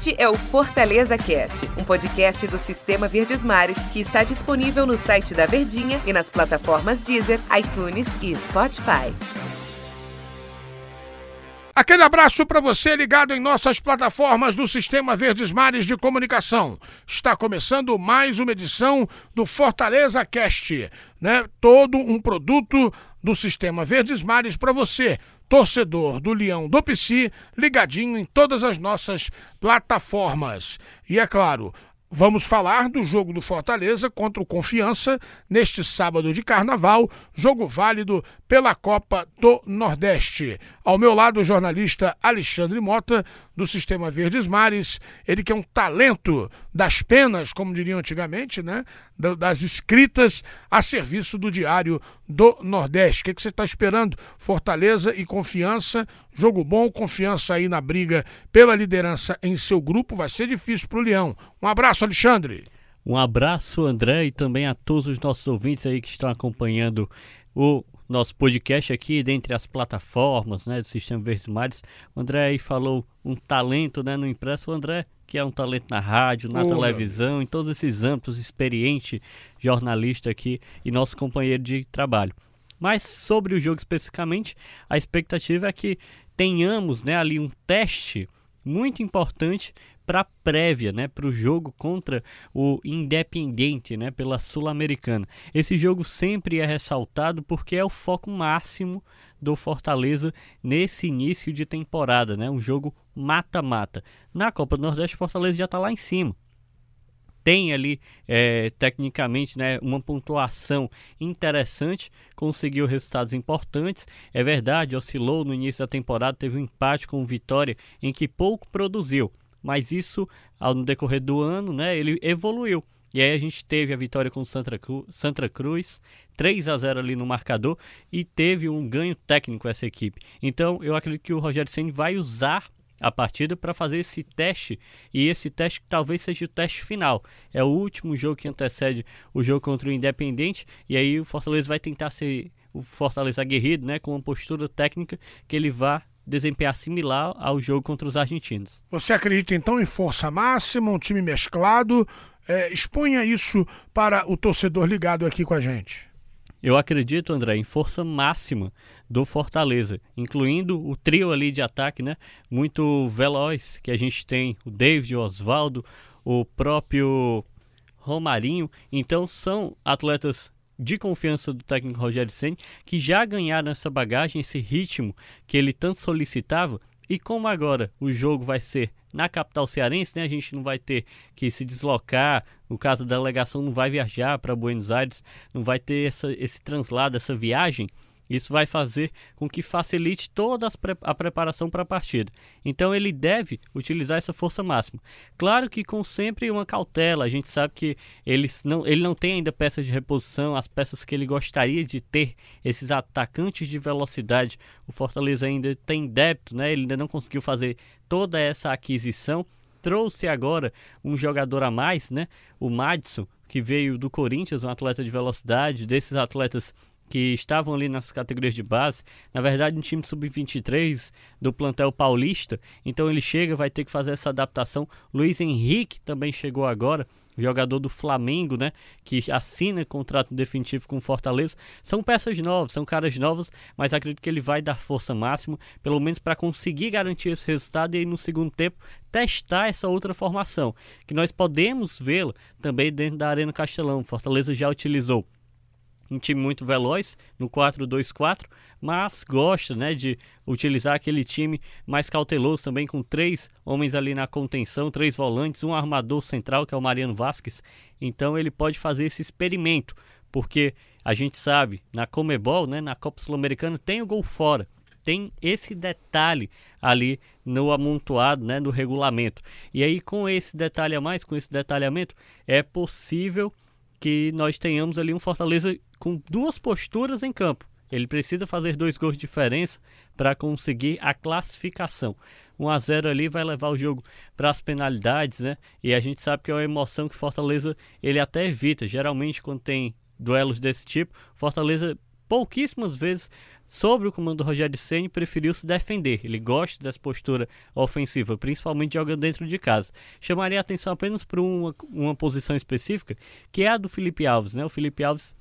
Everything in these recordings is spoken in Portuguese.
Este é o Fortaleza Cast, um podcast do Sistema Verdes Mares que está disponível no site da Verdinha e nas plataformas Deezer, iTunes e Spotify. Aquele abraço para você ligado em nossas plataformas do Sistema Verdes Mares de Comunicação. Está começando mais uma edição do Fortaleza Cast, né? Todo um produto do Sistema Verdes Mares para você torcedor do Leão do Psi, ligadinho em todas as nossas plataformas. E é claro, Vamos falar do jogo do Fortaleza contra o Confiança neste sábado de carnaval, jogo válido pela Copa do Nordeste. Ao meu lado, o jornalista Alexandre Mota, do Sistema Verdes Mares, ele que é um talento das penas, como diriam antigamente, né? das escritas a serviço do Diário do Nordeste. O que, que você está esperando? Fortaleza e Confiança, jogo bom, confiança aí na briga pela liderança em seu grupo, vai ser difícil para o Leão. Um abraço, Alexandre. Um abraço, André, e também a todos os nossos ouvintes aí que estão acompanhando o nosso podcast aqui, dentre as plataformas né, do Sistema Verdes Mares. O André aí falou um talento né, no impresso. O André, que é um talento na rádio, na televisão, em todos esses âmbitos, experiente jornalista aqui e nosso companheiro de trabalho. Mas sobre o jogo especificamente, a expectativa é que tenhamos né, ali um teste muito importante para a prévia, né, para o jogo contra o Independiente, né, pela Sul-Americana. Esse jogo sempre é ressaltado porque é o foco máximo do Fortaleza nesse início de temporada, né, um jogo mata-mata. Na Copa do Nordeste, Fortaleza já está lá em cima tem ali é, tecnicamente né, uma pontuação interessante, conseguiu resultados importantes. É verdade, oscilou no início da temporada, teve um empate com o Vitória em que pouco produziu, mas isso ao no decorrer do ano, né, ele evoluiu. E aí a gente teve a vitória com o Santa, Cru, Santa Cruz, 3 a 0 ali no marcador e teve um ganho técnico essa equipe. Então eu acredito que o Rogério Ceni vai usar a partida para fazer esse teste e esse teste talvez seja o teste final. É o último jogo que antecede o jogo contra o Independente e aí o Fortaleza vai tentar ser o Fortaleza aguerrido, né, com uma postura técnica que ele vá desempenhar similar ao jogo contra os argentinos. Você acredita então em força máxima, um time mesclado? É, exponha isso para o torcedor ligado aqui com a gente. Eu acredito, André, em força máxima do Fortaleza, incluindo o trio ali de ataque, né? Muito veloz que a gente tem, o David, o Oswaldo, o próprio Romarinho. Então são atletas de confiança do técnico Rogério Ceni que já ganharam essa bagagem, esse ritmo que ele tanto solicitava. E como agora o jogo vai ser na capital cearense, né, a gente não vai ter que se deslocar, no caso da delegação não vai viajar para Buenos Aires, não vai ter essa, esse translado, essa viagem. Isso vai fazer com que facilite toda a preparação para a partida. Então ele deve utilizar essa força máxima. Claro que com sempre uma cautela. A gente sabe que ele não, ele não tem ainda peças de reposição, as peças que ele gostaria de ter, esses atacantes de velocidade. O Fortaleza ainda tem débito, né? ele ainda não conseguiu fazer toda essa aquisição. Trouxe agora um jogador a mais, né? o Madison, que veio do Corinthians, um atleta de velocidade, desses atletas que estavam ali nas categorias de base, na verdade um time sub-23 do plantel paulista, então ele chega, vai ter que fazer essa adaptação. Luiz Henrique também chegou agora, jogador do Flamengo, né, que assina contrato definitivo com Fortaleza. São peças novas, são caras novos, mas acredito que ele vai dar força máxima, pelo menos para conseguir garantir esse resultado e aí no segundo tempo testar essa outra formação, que nós podemos vê-la também dentro da Arena Castelão. Fortaleza já utilizou um time muito veloz no 4-2-4, mas gosta né, de utilizar aquele time mais cauteloso também, com três homens ali na contenção, três volantes, um armador central, que é o Mariano Vasquez. Então ele pode fazer esse experimento, porque a gente sabe, na Comebol, né, na Copa Sul-Americana, tem o gol fora. Tem esse detalhe ali no amontoado, né, no regulamento. E aí, com esse detalhe a mais, com esse detalhamento, é possível que nós tenhamos ali um Fortaleza com duas posturas em campo. Ele precisa fazer dois gols de diferença para conseguir a classificação. 1 a 0 ali vai levar o jogo para as penalidades, né? E a gente sabe que é uma emoção que Fortaleza ele até evita. Geralmente quando tem duelos desse tipo, Fortaleza pouquíssimas vezes sobre o comando do Rogério Ceni preferiu se defender. Ele gosta dessa postura ofensiva, principalmente jogando dentro de casa. Chamaria a atenção apenas para uma, uma posição específica, que é a do Felipe Alves. Né? O Felipe Alves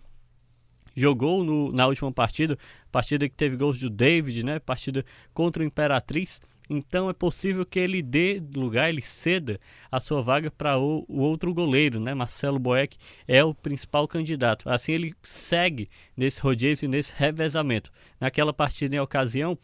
jogou no, na última partida, partida que teve gols do David, né? partida contra o Imperatriz. Então é possível que ele dê lugar, ele ceda a sua vaga para o, o, outro goleiro, né? Marcelo Boeck é o principal candidato. Assim ele segue nesse rodízio, nesse revezamento. Naquela partida em ocasião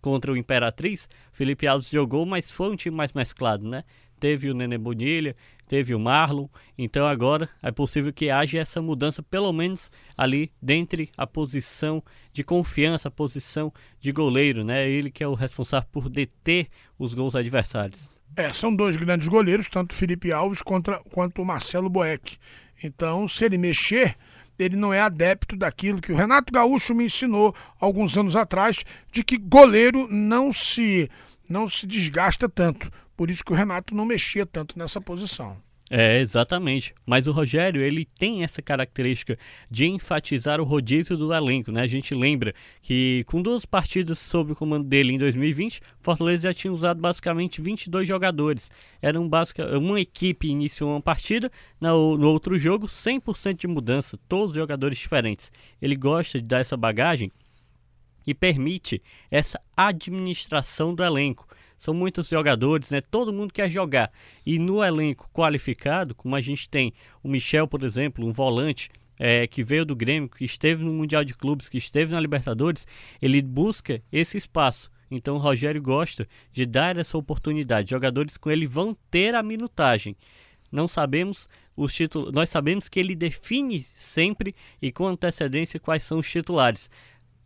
contra o Imperatriz, Felipe Alves jogou, mas foi um time mais mesclado, né? Teve o Nenê Bonilha, teve o Marlon, então agora é possível que haja essa mudança, pelo menos ali dentre a posição de confiança, a posição de goleiro, né? Ele que é o responsável por deter os gols adversários. É, são dois grandes goleiros, tanto Felipe Alves contra, quanto Marcelo Boeck. Então, se ele mexer, ele não é adepto daquilo que o Renato Gaúcho me ensinou alguns anos atrás, de que goleiro não se não se desgasta tanto. Por isso que o Renato não mexia tanto nessa posição. É, exatamente. Mas o Rogério, ele tem essa característica de enfatizar o rodízio do elenco, né? A gente lembra que com duas partidas sob o comando dele em 2020, Fortaleza já tinha usado basicamente 22 jogadores. Era um básica, uma equipe iniciou uma partida, no, no outro jogo 100% de mudança, todos jogadores diferentes. Ele gosta de dar essa bagagem e permite essa administração do elenco são muitos jogadores, né? Todo mundo quer jogar. E no elenco qualificado, como a gente tem o Michel, por exemplo, um volante é, que veio do Grêmio, que esteve no Mundial de Clubes, que esteve na Libertadores, ele busca esse espaço. Então o Rogério gosta de dar essa oportunidade. Jogadores com ele vão ter a minutagem. Não sabemos os títulos, nós sabemos que ele define sempre e com antecedência quais são os titulares.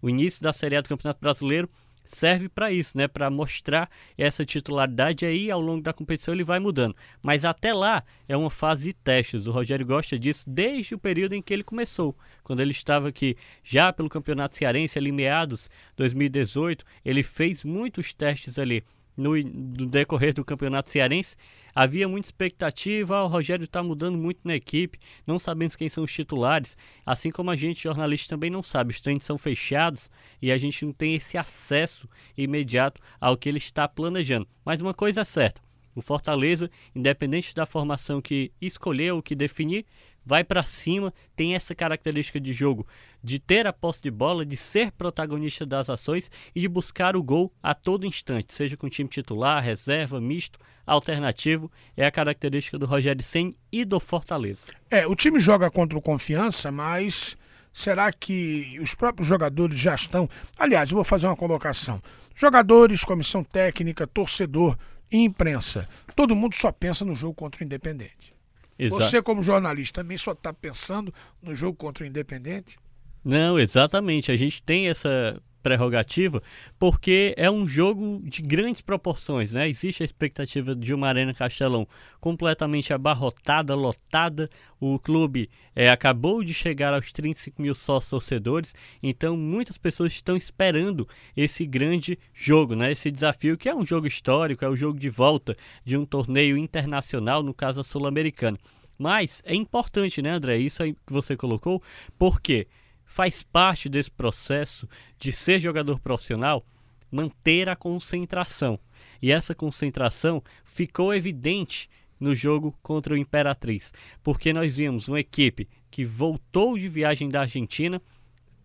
O início da Série A do Campeonato Brasileiro serve para isso, né? Para mostrar essa titularidade aí ao longo da competição ele vai mudando. Mas até lá é uma fase de testes. O Rogério gosta disso desde o período em que ele começou, quando ele estava aqui já pelo Campeonato Cearense ali meados 2018, ele fez muitos testes ali no, decorrer do Campeonato Cearense Havia muita expectativa, o Rogério está mudando muito na equipe, não sabemos quem são os titulares, assim como a gente, jornalista, também não sabe. Os treinos são fechados e a gente não tem esse acesso imediato ao que ele está planejando. Mas uma coisa é certa, o Fortaleza, independente da formação que escolher ou que definir, vai para cima, tem essa característica de jogo de ter a posse de bola, de ser protagonista das ações e de buscar o gol a todo instante, seja com time titular, reserva, misto, alternativo, é a característica do Rogério Sen e do Fortaleza. É, o time joga contra o Confiança, mas será que os próprios jogadores já estão? Aliás, eu vou fazer uma colocação. Jogadores, comissão técnica, torcedor e imprensa, todo mundo só pensa no jogo contra o Independente. Exato. Você, como jornalista, também só está pensando no jogo contra o Independente? Não, exatamente. A gente tem essa prerrogativa porque é um jogo de grandes proporções, né? Existe a expectativa de uma Arena Castelão completamente abarrotada, lotada. O clube é, acabou de chegar aos 35 mil sócios torcedores, então muitas pessoas estão esperando esse grande jogo, né? Esse desafio que é um jogo histórico, é o jogo de volta de um torneio internacional, no caso a Sul-Americana. Mas é importante, né, André? Isso aí que você colocou, porque quê? Faz parte desse processo de ser jogador profissional manter a concentração. E essa concentração ficou evidente no jogo contra o Imperatriz, porque nós vimos uma equipe que voltou de viagem da Argentina,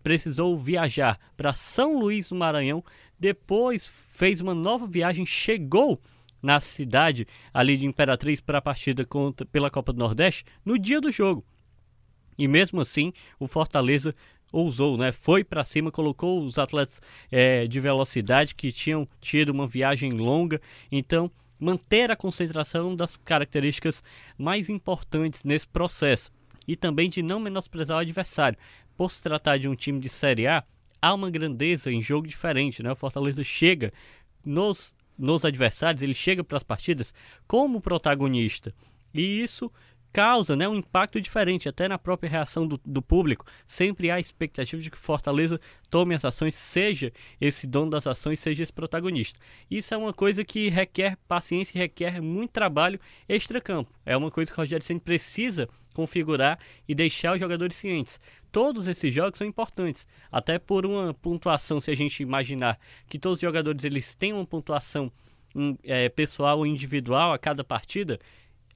precisou viajar para São Luís do Maranhão, depois fez uma nova viagem, chegou na cidade ali de Imperatriz para a partida contra, pela Copa do Nordeste no dia do jogo. E mesmo assim, o Fortaleza ousou, né? Foi para cima, colocou os atletas é, de velocidade que tinham tido uma viagem longa. Então, manter a concentração das características mais importantes nesse processo e também de não menosprezar o adversário. Por se tratar de um time de Série A, há uma grandeza em jogo diferente, né? O Fortaleza chega nos nos adversários, ele chega para as partidas como protagonista. E isso causa né, um impacto diferente, até na própria reação do, do, público. Sempre há expectativa de que Fortaleza tome as ações, seja esse dono das ações, seja esse protagonista. Isso é uma coisa que requer paciência e requer muito trabalho extra-campo. É uma coisa que o Rogério Senna precisa configurar e deixar os jogadores cientes. Todos esses jogos são importantes, até por uma pontuação, se a gente imaginar que todos os jogadores eles têm uma pontuação um, é, pessoal ou individual a cada partida,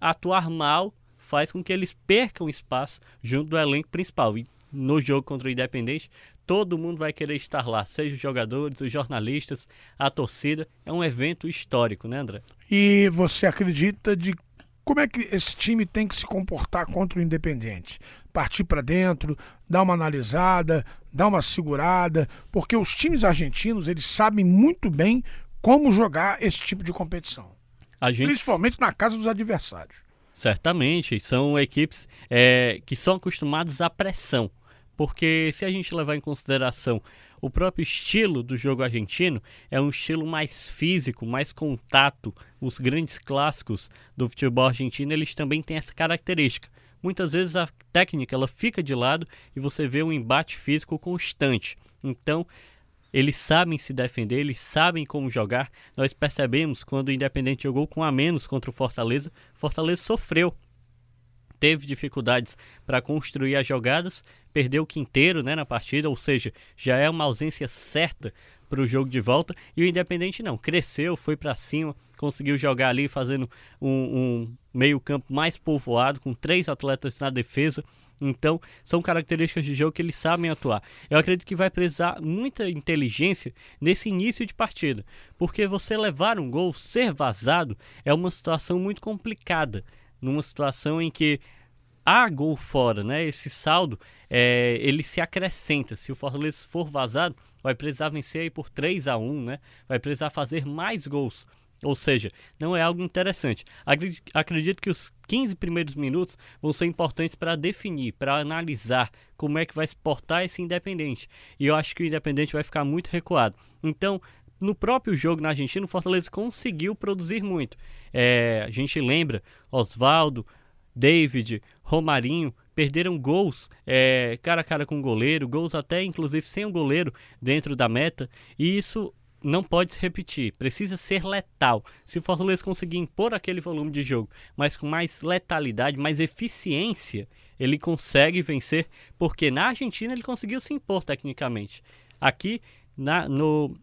atuar mal faz com que eles percam espaço junto do elenco principal. E no jogo contra o Independente, todo mundo vai querer estar lá, seja os jogadores, os jornalistas, a torcida. É um evento histórico, né, André? E você acredita de como é que esse time tem que se comportar contra o Independente? Partir para dentro, dar uma analisada, dar uma segurada, porque os times argentinos eles sabem muito bem como jogar esse tipo de competição, gente... principalmente na casa dos adversários. Certamente, são equipes é, que são acostumadas à pressão. Porque se a gente levar em consideração o próprio estilo do jogo argentino, é um estilo mais físico, mais contato. Os grandes clássicos do futebol argentino, eles também têm essa característica. Muitas vezes a técnica ela fica de lado e você vê um embate físico constante. Então, eles sabem se defender, eles sabem como jogar. Nós percebemos quando o Independente jogou com a menos contra o Fortaleza, Fortaleza sofreu. Teve dificuldades para construir as jogadas, perdeu o quinteiro né, na partida, ou seja, já é uma ausência certa para o jogo de volta. E o Independente não, cresceu, foi para cima, conseguiu jogar ali fazendo um, um meio-campo mais povoado, com três atletas na defesa então, são características de jogo que eles sabem atuar. Eu acredito que vai precisar muita inteligência nesse início de partida, porque você levar um gol, ser vazado, é uma situação muito complicada. Numa situação em que há gol fora, né? Esse saldo, é, ele se acrescenta. Se o Fortaleza for vazado, vai precisar vencer aí por 3 a 1 né? Vai precisar fazer mais gols ou seja, não é algo interessante. Acredito que os 15 primeiros minutos vão ser importantes para definir, para analisar como é que vai se portar esse Independente. E eu acho que o Independente vai ficar muito recuado. Então, no próprio jogo na Argentina, o Fortaleza conseguiu produzir muito. É, a gente lembra Oswaldo, David, Romarinho, perderam gols é, cara a cara com o goleiro, gols até inclusive sem o goleiro dentro da meta, e isso não pode se repetir, precisa ser letal. Se o Fortaleza conseguir impor aquele volume de jogo, mas com mais letalidade, mais eficiência, ele consegue vencer, porque na Argentina ele conseguiu se impor tecnicamente. Aqui na, no,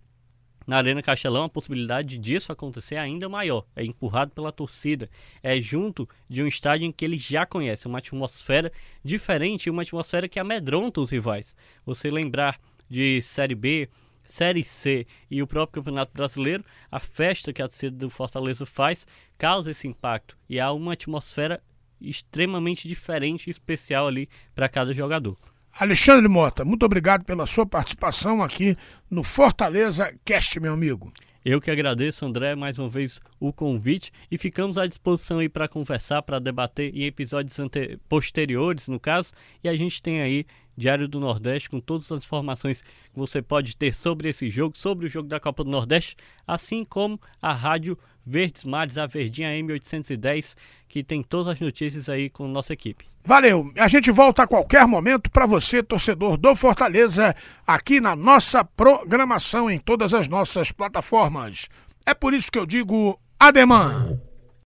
na Arena Castelão a possibilidade disso acontecer é ainda maior. É empurrado pela torcida, é junto de um estádio em que ele já conhece, uma atmosfera diferente, uma atmosfera que amedronta os rivais. Você lembrar de Série B, Série C e o próprio Campeonato Brasileiro, a festa que a torcida do Fortaleza faz causa esse impacto e há uma atmosfera extremamente diferente e especial ali para cada jogador. Alexandre Mota, muito obrigado pela sua participação aqui no Fortaleza Cast, meu amigo. Eu que agradeço, André, mais uma vez o convite e ficamos à disposição aí para conversar, para debater em episódios posteriores, no caso, e a gente tem aí Diário do Nordeste com todas as informações que você pode ter sobre esse jogo, sobre o jogo da Copa do Nordeste, assim como a Rádio Verdes Mares, a Verdinha M810, que tem todas as notícias aí com nossa equipe. Valeu. A gente volta a qualquer momento para você, torcedor do Fortaleza, aqui na nossa programação em todas as nossas plataformas. É por isso que eu digo ademã.